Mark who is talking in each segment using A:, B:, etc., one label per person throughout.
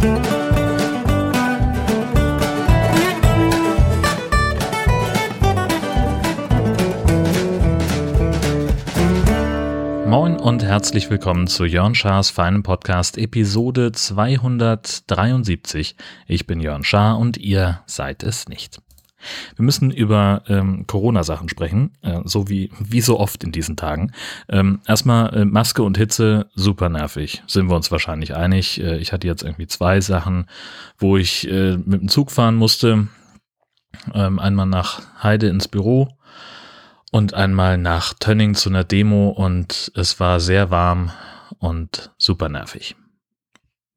A: Moin und herzlich willkommen zu Jörn Schars feinem Podcast Episode 273. Ich bin Jörn Schaar und ihr seid es nicht. Wir müssen über ähm, Corona-Sachen sprechen, äh, so wie, wie so oft in diesen Tagen. Ähm, erstmal äh, Maske und Hitze, super nervig, sind wir uns wahrscheinlich einig. Äh, ich hatte jetzt irgendwie zwei Sachen, wo ich äh, mit dem Zug fahren musste. Ähm, einmal nach Heide ins Büro und einmal nach Tönning zu einer Demo und es war sehr warm und super nervig.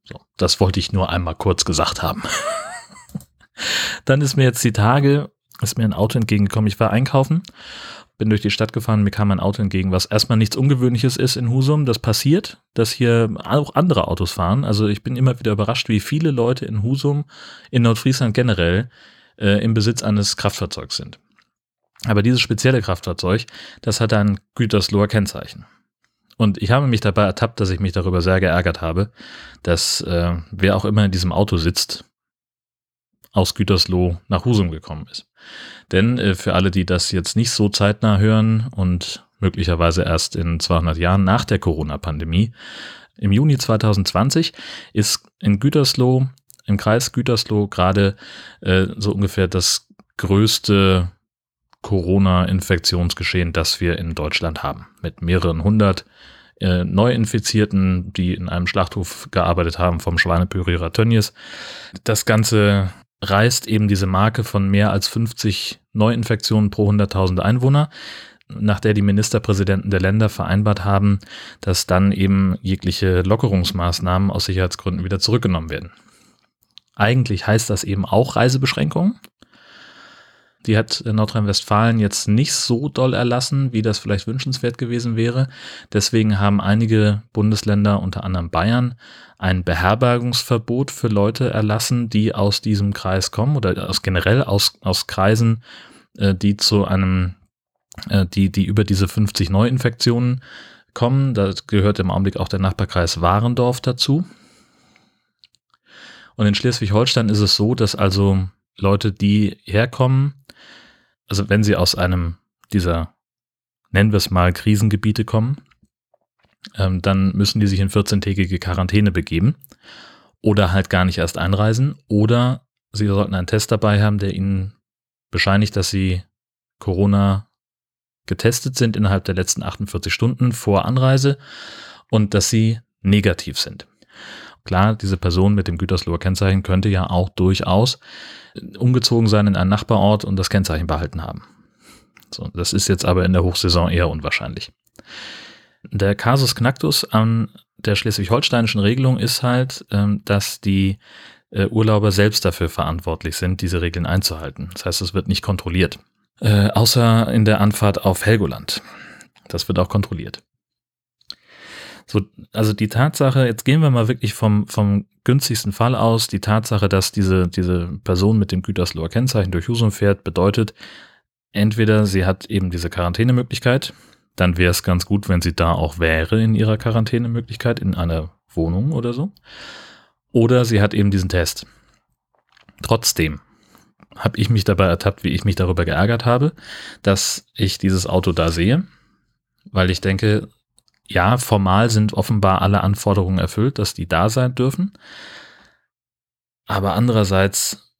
A: So, das wollte ich nur einmal kurz gesagt haben. Dann ist mir jetzt die Tage, ist mir ein Auto entgegengekommen. Ich war einkaufen, bin durch die Stadt gefahren, mir kam ein Auto entgegen, was erstmal nichts Ungewöhnliches ist in Husum. Das passiert, dass hier auch andere Autos fahren. Also ich bin immer wieder überrascht, wie viele Leute in Husum, in Nordfriesland generell, äh, im Besitz eines Kraftfahrzeugs sind. Aber dieses spezielle Kraftfahrzeug, das hat ein Gütersloher Kennzeichen. Und ich habe mich dabei ertappt, dass ich mich darüber sehr geärgert habe, dass äh, wer auch immer in diesem Auto sitzt, aus Gütersloh nach Husum gekommen ist. Denn äh, für alle, die das jetzt nicht so zeitnah hören und möglicherweise erst in 200 Jahren nach der Corona-Pandemie, im Juni 2020 ist in Gütersloh, im Kreis Gütersloh gerade äh, so ungefähr das größte Corona-Infektionsgeschehen, das wir in Deutschland haben. Mit mehreren hundert äh, Neuinfizierten, die in einem Schlachthof gearbeitet haben vom Schweinepürierer Tönnies. Das Ganze reißt eben diese Marke von mehr als 50 Neuinfektionen pro 100.000 Einwohner, nach der die Ministerpräsidenten der Länder vereinbart haben, dass dann eben jegliche Lockerungsmaßnahmen aus Sicherheitsgründen wieder zurückgenommen werden. Eigentlich heißt das eben auch Reisebeschränkungen. Die hat Nordrhein-Westfalen jetzt nicht so doll erlassen, wie das vielleicht wünschenswert gewesen wäre. Deswegen haben einige Bundesländer, unter anderem Bayern, ein Beherbergungsverbot für Leute erlassen, die aus diesem Kreis kommen oder aus generell aus, aus Kreisen, äh, die zu einem, äh, die, die über diese 50 Neuinfektionen kommen. Da gehört im Augenblick auch der Nachbarkreis Warendorf dazu. Und in Schleswig-Holstein ist es so, dass also Leute, die herkommen, also wenn sie aus einem dieser, nennen wir es mal, Krisengebiete kommen, ähm, dann müssen die sich in 14-tägige Quarantäne begeben oder halt gar nicht erst einreisen oder sie sollten einen Test dabei haben, der ihnen bescheinigt, dass sie Corona getestet sind innerhalb der letzten 48 Stunden vor Anreise und dass sie negativ sind. Klar, diese Person mit dem Gütersloher Kennzeichen könnte ja auch durchaus umgezogen sein in einen Nachbarort und das Kennzeichen behalten haben. So, das ist jetzt aber in der Hochsaison eher unwahrscheinlich. Der Kasus Knacktus an der schleswig-holsteinischen Regelung ist halt, ähm, dass die äh, Urlauber selbst dafür verantwortlich sind, diese Regeln einzuhalten. Das heißt, es wird nicht kontrolliert. Äh, außer in der Anfahrt auf Helgoland. Das wird auch kontrolliert. So, also die Tatsache, jetzt gehen wir mal wirklich vom, vom günstigsten Fall aus, die Tatsache, dass diese, diese Person mit dem Gütersloher Kennzeichen durch Husum fährt, bedeutet, entweder sie hat eben diese Quarantänemöglichkeit, dann wäre es ganz gut, wenn sie da auch wäre in ihrer Quarantänemöglichkeit, in einer Wohnung oder so. Oder sie hat eben diesen Test. Trotzdem habe ich mich dabei ertappt, wie ich mich darüber geärgert habe, dass ich dieses Auto da sehe, weil ich denke, ja, formal sind offenbar alle Anforderungen erfüllt, dass die da sein dürfen. Aber andererseits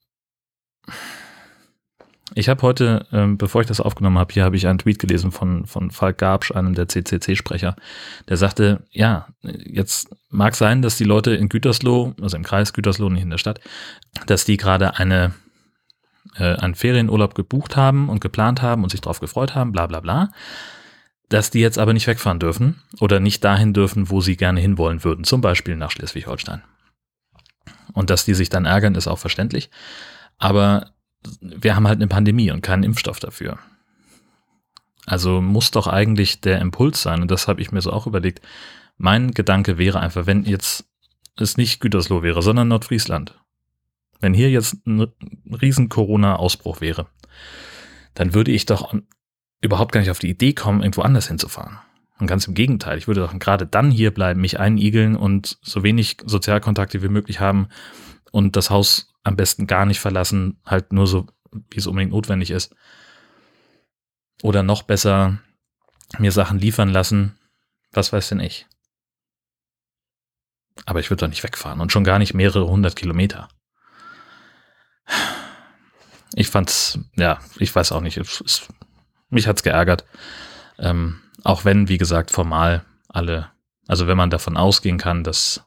A: ich habe heute, ähm, bevor ich das aufgenommen habe, hier habe ich einen Tweet gelesen von, von Falk Gabsch, einem der CCC-Sprecher, der sagte, ja, jetzt mag sein, dass die Leute in Gütersloh, also im Kreis Gütersloh, nicht in der Stadt, dass die gerade eine, äh, einen Ferienurlaub gebucht haben und geplant haben und sich darauf gefreut haben, bla bla bla, dass die jetzt aber nicht wegfahren dürfen oder nicht dahin dürfen, wo sie gerne hinwollen würden, zum Beispiel nach Schleswig-Holstein. Und dass die sich dann ärgern, ist auch verständlich. Aber wir haben halt eine Pandemie und keinen Impfstoff dafür. Also muss doch eigentlich der Impuls sein, und das habe ich mir so auch überlegt. Mein Gedanke wäre einfach, wenn jetzt es nicht Gütersloh wäre, sondern Nordfriesland, wenn hier jetzt ein riesen Corona-Ausbruch wäre, dann würde ich doch überhaupt gar nicht auf die Idee kommen, irgendwo anders hinzufahren. Und ganz im Gegenteil, ich würde doch gerade dann hier bleiben, mich einigeln und so wenig Sozialkontakte wie möglich haben und das Haus am besten gar nicht verlassen, halt nur so, wie es unbedingt notwendig ist. Oder noch besser, mir Sachen liefern lassen, was weiß denn ich. Aber ich würde doch nicht wegfahren und schon gar nicht mehrere hundert Kilometer. Ich fand's, ja, ich weiß auch nicht, es, es, mich hat's geärgert. Ähm, auch wenn, wie gesagt, formal alle, also wenn man davon ausgehen kann, dass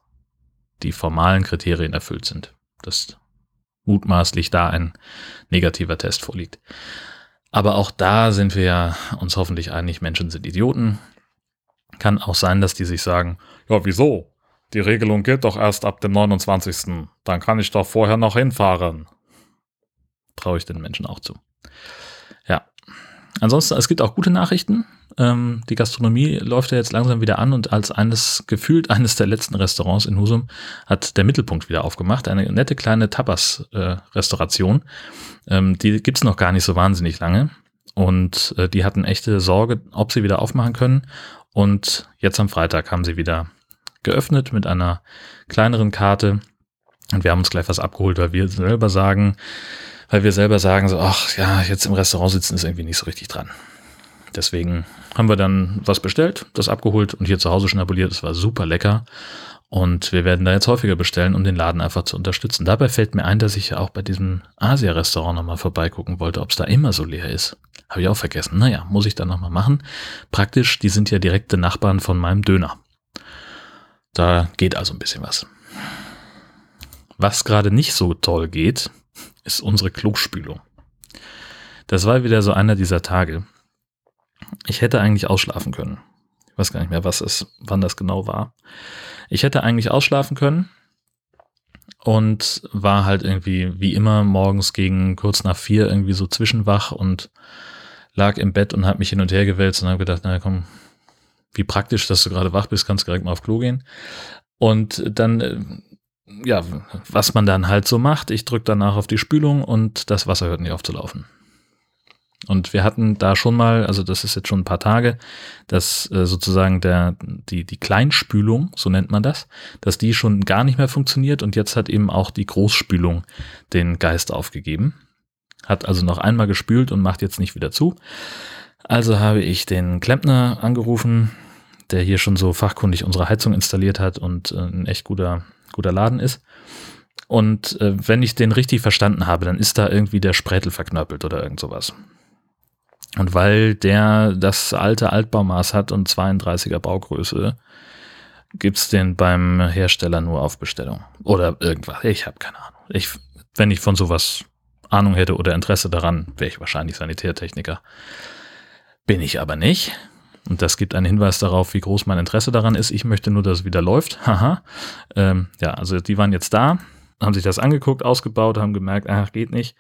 A: die formalen Kriterien erfüllt sind, dass mutmaßlich da ein negativer Test vorliegt. Aber auch da sind wir ja uns hoffentlich einig, Menschen sind Idioten. Kann auch sein, dass die sich sagen, ja, wieso? Die Regelung gilt doch erst ab dem 29. Dann kann ich doch vorher noch hinfahren. Traue ich den Menschen auch zu. Ansonsten, es gibt auch gute Nachrichten. Ähm, die Gastronomie läuft ja jetzt langsam wieder an und als eines, gefühlt eines der letzten Restaurants in Husum hat der Mittelpunkt wieder aufgemacht. Eine nette kleine Tapas-Restauration. Äh, ähm, die gibt's noch gar nicht so wahnsinnig lange. Und äh, die hatten echte Sorge, ob sie wieder aufmachen können. Und jetzt am Freitag haben sie wieder geöffnet mit einer kleineren Karte. Und wir haben uns gleich was abgeholt, weil wir selber sagen, weil wir selber sagen, so, ach ja, jetzt im Restaurant sitzen ist irgendwie nicht so richtig dran. Deswegen haben wir dann was bestellt, das abgeholt und hier zu Hause schnabuliert. Es war super lecker. Und wir werden da jetzt häufiger bestellen, um den Laden einfach zu unterstützen. Dabei fällt mir ein, dass ich ja auch bei diesem Asia-Restaurant nochmal vorbeigucken wollte, ob es da immer so leer ist. Habe ich auch vergessen. Naja, muss ich dann nochmal machen. Praktisch, die sind ja direkte Nachbarn von meinem Döner. Da geht also ein bisschen was. Was gerade nicht so toll geht, ist unsere Klospülung. Das war wieder so einer dieser Tage. Ich hätte eigentlich ausschlafen können. Ich weiß gar nicht mehr, was es, wann das genau war. Ich hätte eigentlich ausschlafen können und war halt irgendwie wie immer morgens gegen kurz nach vier irgendwie so zwischenwach und lag im Bett und habe mich hin und her gewälzt und habe gedacht, na komm, wie praktisch, dass du gerade wach bist, kannst direkt mal auf Klo gehen. Und dann, äh, ja, was man dann halt so macht, ich drücke danach auf die Spülung und das Wasser hört nicht auf zu laufen. Und wir hatten da schon mal, also das ist jetzt schon ein paar Tage, dass äh, sozusagen der, die, die Kleinspülung, so nennt man das, dass die schon gar nicht mehr funktioniert und jetzt hat eben auch die Großspülung den Geist aufgegeben. Hat also noch einmal gespült und macht jetzt nicht wieder zu. Also habe ich den Klempner angerufen, der hier schon so fachkundig unsere Heizung installiert hat und äh, ein echt guter, guter Laden ist. Und äh, wenn ich den richtig verstanden habe, dann ist da irgendwie der Sprätel verknöppelt oder irgend sowas. Und weil der das alte Altbaumaß hat und 32er Baugröße, gibt's den beim Hersteller nur auf Bestellung. Oder irgendwas. Ich habe keine Ahnung. Ich, wenn ich von sowas Ahnung hätte oder Interesse daran, wäre ich wahrscheinlich Sanitärtechniker. Bin ich aber nicht. Und das gibt einen Hinweis darauf, wie groß mein Interesse daran ist. Ich möchte nur, dass es wieder läuft. Haha. Ähm, ja, also die waren jetzt da, haben sich das angeguckt, ausgebaut, haben gemerkt, ach, geht nicht.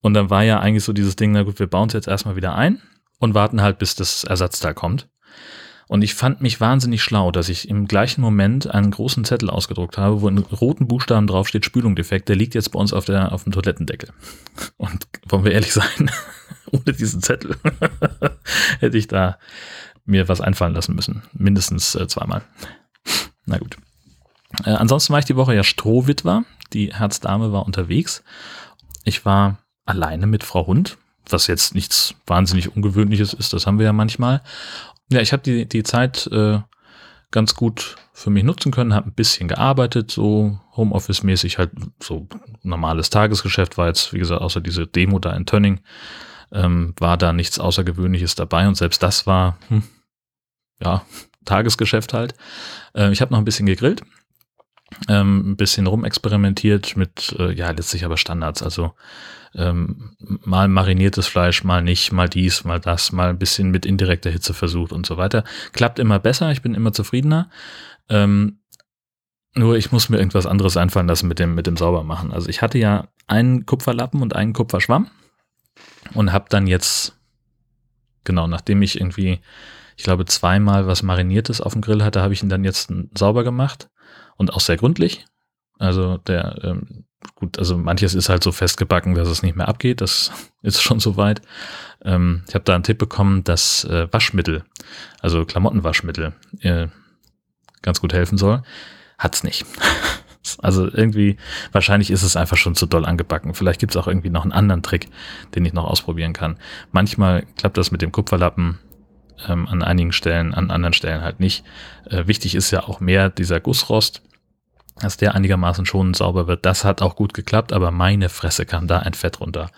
A: Und dann war ja eigentlich so dieses Ding, na gut, wir bauen es jetzt erstmal wieder ein und warten halt, bis das Ersatzteil kommt. Und ich fand mich wahnsinnig schlau, dass ich im gleichen Moment einen großen Zettel ausgedruckt habe, wo in roten Buchstaben draufsteht, Spülung defekt, der liegt jetzt bei uns auf, der, auf dem Toilettendeckel. Und wollen wir ehrlich sein, ohne diesen Zettel hätte ich da mir was einfallen lassen müssen. Mindestens äh, zweimal. Na gut. Äh, ansonsten war ich die Woche ja Strohwitwer. Die Herzdame war unterwegs. Ich war alleine mit Frau Hund, was jetzt nichts wahnsinnig Ungewöhnliches ist, das haben wir ja manchmal. Ja, ich habe die, die Zeit äh, ganz gut für mich nutzen können, habe ein bisschen gearbeitet, so Homeoffice-mäßig, halt so normales Tagesgeschäft war jetzt, wie gesagt, außer diese Demo da in Tönning, ähm, war da nichts Außergewöhnliches dabei und selbst das war, hm, ja, Tagesgeschäft halt. Äh, ich habe noch ein bisschen gegrillt, ähm, ein bisschen rumexperimentiert mit, äh, ja, letztlich aber Standards, also ähm, mal mariniertes Fleisch, mal nicht, mal dies, mal das, mal ein bisschen mit indirekter Hitze versucht und so weiter. Klappt immer besser, ich bin immer zufriedener. Ähm, nur ich muss mir irgendwas anderes einfallen lassen mit dem, mit dem Saubermachen. Also ich hatte ja einen Kupferlappen und einen Kupferschwamm und habe dann jetzt, genau, nachdem ich irgendwie, ich glaube, zweimal was Mariniertes auf dem Grill hatte, habe ich ihn dann jetzt sauber gemacht und auch sehr gründlich. Also der ähm, gut, also manches ist halt so festgebacken, dass es nicht mehr abgeht. Das ist schon soweit. Ähm, ich habe da einen Tipp bekommen, dass äh, Waschmittel, also Klamottenwaschmittel, äh, ganz gut helfen soll. Hat's nicht. Also irgendwie, wahrscheinlich ist es einfach schon zu doll angebacken. Vielleicht gibt es auch irgendwie noch einen anderen Trick, den ich noch ausprobieren kann. Manchmal klappt das mit dem Kupferlappen ähm, an einigen Stellen, an anderen Stellen halt nicht. Äh, wichtig ist ja auch mehr dieser Gussrost dass der einigermaßen schon sauber wird. Das hat auch gut geklappt, aber meine Fresse kam da ein Fett runter.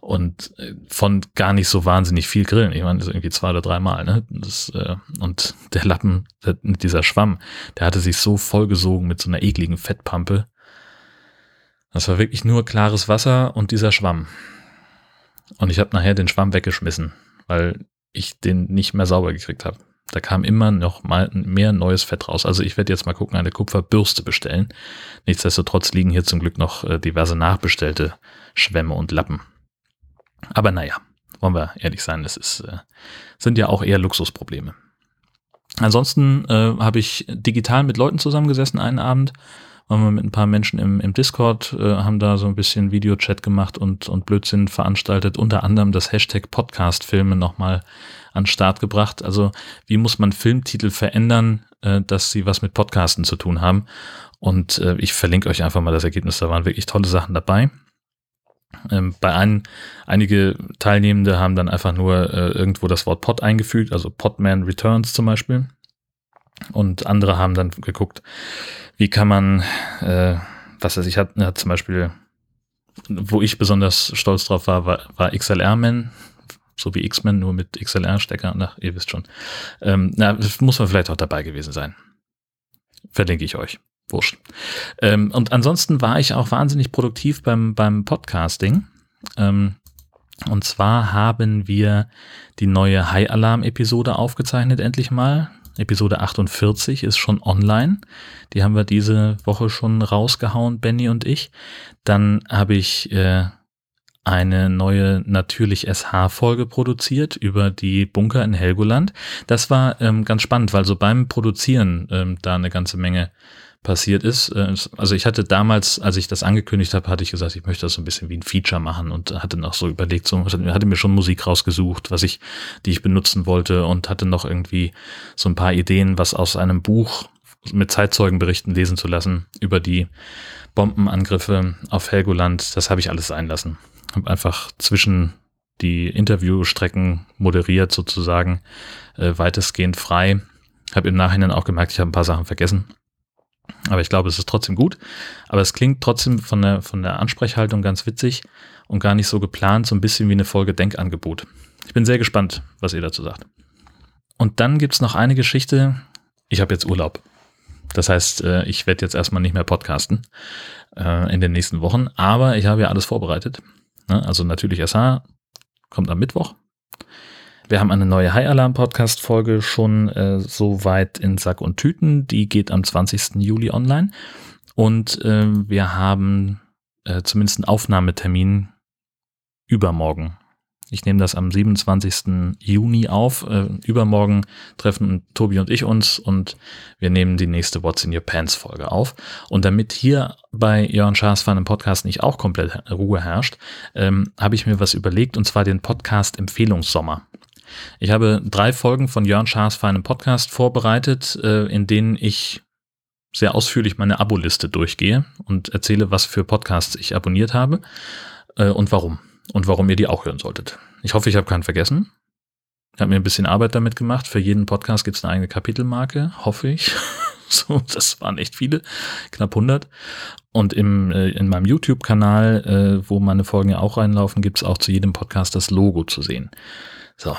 A: Und äh, von gar nicht so wahnsinnig viel Grillen. Ich meine, das ist irgendwie zwei oder dreimal, ne? Äh, und der Lappen, der, dieser Schwamm, der hatte sich so vollgesogen mit so einer ekligen Fettpampe. Das war wirklich nur klares Wasser und dieser Schwamm. Und ich habe nachher den Schwamm weggeschmissen, weil ich den nicht mehr sauber gekriegt habe. Da kam immer noch mal mehr neues Fett raus. Also ich werde jetzt mal gucken, eine Kupferbürste bestellen. Nichtsdestotrotz liegen hier zum Glück noch äh, diverse nachbestellte Schwämme und Lappen. Aber naja, wollen wir ehrlich sein, das ist, äh, sind ja auch eher Luxusprobleme. Ansonsten äh, habe ich digital mit Leuten zusammengesessen einen Abend, waren wir mit ein paar Menschen im, im Discord, äh, haben da so ein bisschen Videochat gemacht und, und Blödsinn veranstaltet, unter anderem das Hashtag Podcast-Filme nochmal an Start gebracht. Also wie muss man Filmtitel verändern, äh, dass sie was mit Podcasten zu tun haben. Und äh, ich verlinke euch einfach mal das Ergebnis. Da waren wirklich tolle Sachen dabei. Ähm, bei einem, einige Teilnehmende haben dann einfach nur äh, irgendwo das Wort Pod eingefügt, also Podman Returns zum Beispiel. Und andere haben dann geguckt, wie kann man, äh, was weiß ich, hat, hat zum Beispiel, wo ich besonders stolz drauf war, war, war XLR-Man, so wie X-Men, nur mit XLR-Stecker. Ach, ihr wisst schon. Ähm, na, muss man vielleicht auch dabei gewesen sein. Verlinke ich euch. Wurscht. Ähm, und ansonsten war ich auch wahnsinnig produktiv beim, beim Podcasting. Ähm, und zwar haben wir die neue High Alarm Episode aufgezeichnet, endlich mal. Episode 48 ist schon online. Die haben wir diese Woche schon rausgehauen, Benny und ich. Dann habe ich äh, eine neue natürlich SH-Folge produziert über die Bunker in Helgoland. Das war ähm, ganz spannend, weil so beim Produzieren ähm, da eine ganze Menge passiert ist. Äh, also ich hatte damals, als ich das angekündigt habe, hatte ich gesagt, ich möchte das so ein bisschen wie ein Feature machen und hatte noch so überlegt, so hatte mir schon Musik rausgesucht, was ich, die ich benutzen wollte und hatte noch irgendwie so ein paar Ideen, was aus einem Buch mit Zeitzeugenberichten lesen zu lassen über die Bombenangriffe auf Helgoland. Das habe ich alles sein lassen habe einfach zwischen die Interviewstrecken moderiert sozusagen, äh, weitestgehend frei. Habe im Nachhinein auch gemerkt, ich habe ein paar Sachen vergessen. Aber ich glaube, es ist trotzdem gut. Aber es klingt trotzdem von der, von der Ansprechhaltung ganz witzig und gar nicht so geplant, so ein bisschen wie eine Folge Denkangebot. Ich bin sehr gespannt, was ihr dazu sagt. Und dann gibt's noch eine Geschichte. Ich habe jetzt Urlaub. Das heißt, äh, ich werde jetzt erstmal nicht mehr podcasten äh, in den nächsten Wochen, aber ich habe ja alles vorbereitet. Ne? Also natürlich SH kommt am Mittwoch. Wir haben eine neue High Alarm Podcast Folge schon äh, so weit in Sack und Tüten. Die geht am 20. Juli online. Und äh, wir haben äh, zumindest einen Aufnahmetermin übermorgen. Ich nehme das am 27. Juni auf. Äh, übermorgen treffen Tobi und ich uns und wir nehmen die nächste What's in Your Pants Folge auf. Und damit hier bei Jörn Schaasfan im Podcast nicht auch komplett Ruhe herrscht, ähm, habe ich mir was überlegt und zwar den Podcast Empfehlungssommer. Ich habe drei Folgen von Jörn Schaas feinem Podcast vorbereitet, äh, in denen ich sehr ausführlich meine Abo-Liste durchgehe und erzähle, was für Podcasts ich abonniert habe äh, und warum und warum ihr die auch hören solltet. Ich hoffe, ich habe keinen vergessen. Ich habe mir ein bisschen Arbeit damit gemacht. Für jeden Podcast gibt es eine eigene Kapitelmarke, hoffe ich. so, das waren echt viele, knapp 100. Und im, äh, in meinem YouTube-Kanal, äh, wo meine Folgen ja auch reinlaufen, gibt es auch zu jedem Podcast das Logo zu sehen. So.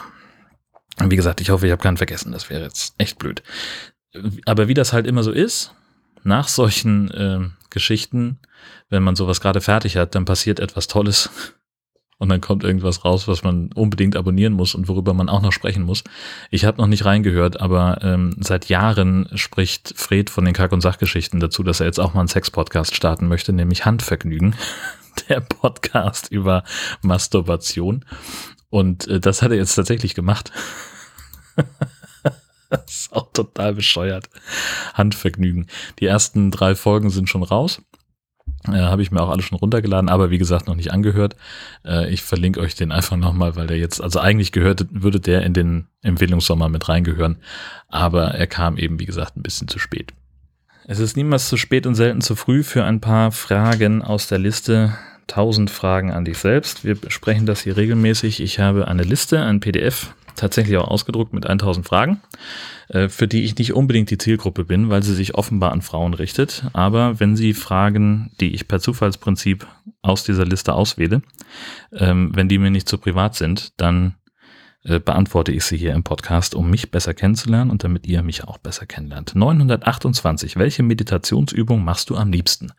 A: Wie gesagt, ich hoffe, ich habe keinen vergessen. Das wäre jetzt echt blöd. Aber wie das halt immer so ist, nach solchen äh, Geschichten, wenn man sowas gerade fertig hat, dann passiert etwas Tolles und dann kommt irgendwas raus, was man unbedingt abonnieren muss und worüber man auch noch sprechen muss. Ich habe noch nicht reingehört, aber ähm, seit Jahren spricht Fred von den Kack- und Sachgeschichten dazu, dass er jetzt auch mal einen Sex-Podcast starten möchte, nämlich Handvergnügen, der Podcast über Masturbation. Und äh, das hat er jetzt tatsächlich gemacht. das ist auch total bescheuert. Handvergnügen. Die ersten drei Folgen sind schon raus. Äh, Habe ich mir auch alles schon runtergeladen, aber wie gesagt noch nicht angehört. Äh, ich verlinke euch den einfach nochmal, weil der jetzt, also eigentlich gehört, würde der in den Empfehlungssommer mit reingehören, aber er kam eben, wie gesagt, ein bisschen zu spät. Es ist niemals zu spät und selten zu früh für ein paar Fragen aus der Liste 1000 Fragen an dich selbst. Wir besprechen das hier regelmäßig. Ich habe eine Liste, ein PDF, tatsächlich auch ausgedruckt mit 1000 Fragen, äh, für die ich nicht unbedingt die Zielgruppe bin, weil sie sich offenbar an Frauen richtet. Aber wenn Sie Fragen, die ich per Zufallsprinzip aus dieser Liste auswähle, ähm, wenn die mir nicht zu privat sind, dann äh, beantworte ich sie hier im Podcast, um mich besser kennenzulernen und damit ihr mich auch besser kennenlernt. 928. Welche Meditationsübung machst du am liebsten?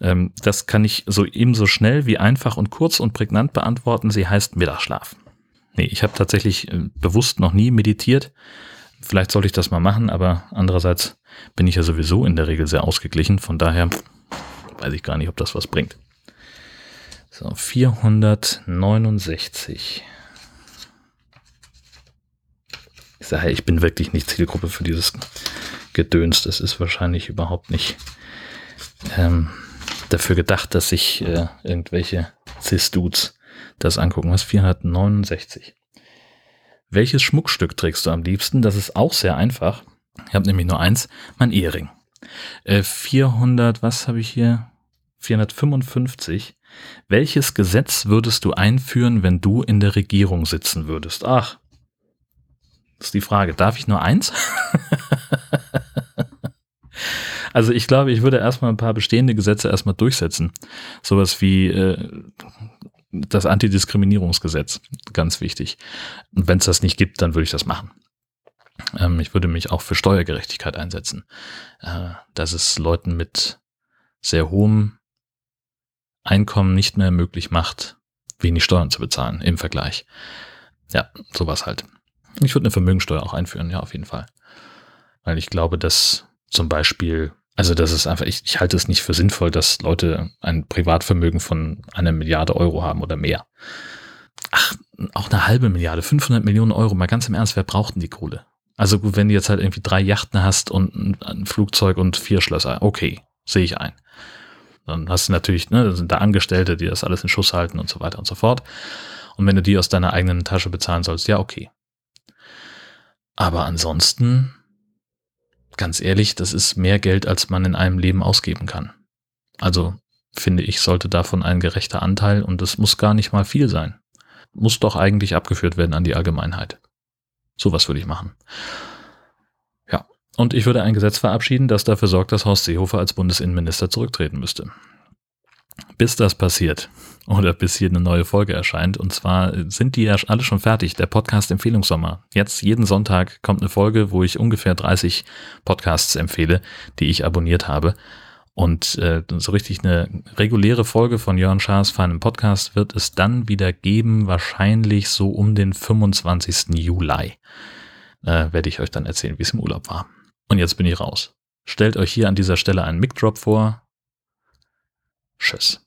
A: Ähm, das kann ich so ebenso schnell wie einfach und kurz und prägnant beantworten. Sie heißt Mittagsschlaf. Nee, ich habe tatsächlich äh, bewusst noch nie meditiert. Vielleicht sollte ich das mal machen, aber andererseits bin ich ja sowieso in der Regel sehr ausgeglichen. Von daher weiß ich gar nicht, ob das was bringt. So, 469. Ich sage, ich bin wirklich nicht Zielgruppe für dieses Gedöns. Das ist wahrscheinlich überhaupt nicht ähm, dafür gedacht, dass sich äh, irgendwelche Cis-Dudes das angucken. Was 469. Welches Schmuckstück trägst du am liebsten? Das ist auch sehr einfach. Ich habe nämlich nur eins, mein Ehering. Äh, 400, was habe ich hier? 455. Welches Gesetz würdest du einführen, wenn du in der Regierung sitzen würdest? Ach, ist die Frage. Darf ich nur eins? also ich glaube, ich würde erstmal ein paar bestehende Gesetze erstmal durchsetzen. Sowas wie äh, das Antidiskriminierungsgesetz. Ganz wichtig. Und wenn es das nicht gibt, dann würde ich das machen. Ähm, ich würde mich auch für Steuergerechtigkeit einsetzen. Äh, dass es Leuten mit sehr hohem Einkommen nicht mehr möglich macht, wenig Steuern zu bezahlen im Vergleich. Ja, sowas halt. Ich würde eine Vermögensteuer auch einführen, ja, auf jeden Fall. Weil ich glaube, dass zum Beispiel, also das ist einfach, ich, ich halte es nicht für sinnvoll, dass Leute ein Privatvermögen von einer Milliarde Euro haben oder mehr. Ach, auch eine halbe Milliarde, 500 Millionen Euro, mal ganz im Ernst, wer braucht denn die Kohle? Also gut, wenn du jetzt halt irgendwie drei Yachten hast und ein, Flugzeug und vier Schlösser, okay, sehe ich ein. Dann hast du natürlich, ne, sind da Angestellte, die das alles in Schuss halten und so weiter und so fort. Und wenn du die aus deiner eigenen Tasche bezahlen sollst, ja, okay. Aber ansonsten, ganz ehrlich, das ist mehr Geld, als man in einem Leben ausgeben kann. Also finde ich, sollte davon ein gerechter Anteil und das muss gar nicht mal viel sein. Muss doch eigentlich abgeführt werden an die Allgemeinheit. Sowas würde ich machen. Ja. Und ich würde ein Gesetz verabschieden, das dafür sorgt, dass Horst Seehofer als Bundesinnenminister zurücktreten müsste. Bis das passiert, oder bis hier eine neue Folge erscheint. Und zwar sind die ja alle schon fertig. Der Podcast Empfehlungssommer. Jetzt jeden Sonntag kommt eine Folge, wo ich ungefähr 30 Podcasts empfehle, die ich abonniert habe. Und äh, so richtig eine reguläre Folge von Jörn Schaas feinem Podcast wird es dann wieder geben, wahrscheinlich so um den 25. Juli. Äh, werde ich euch dann erzählen, wie es im Urlaub war. Und jetzt bin ich raus. Stellt euch hier an dieser Stelle einen Mic-Drop vor. Tschüss.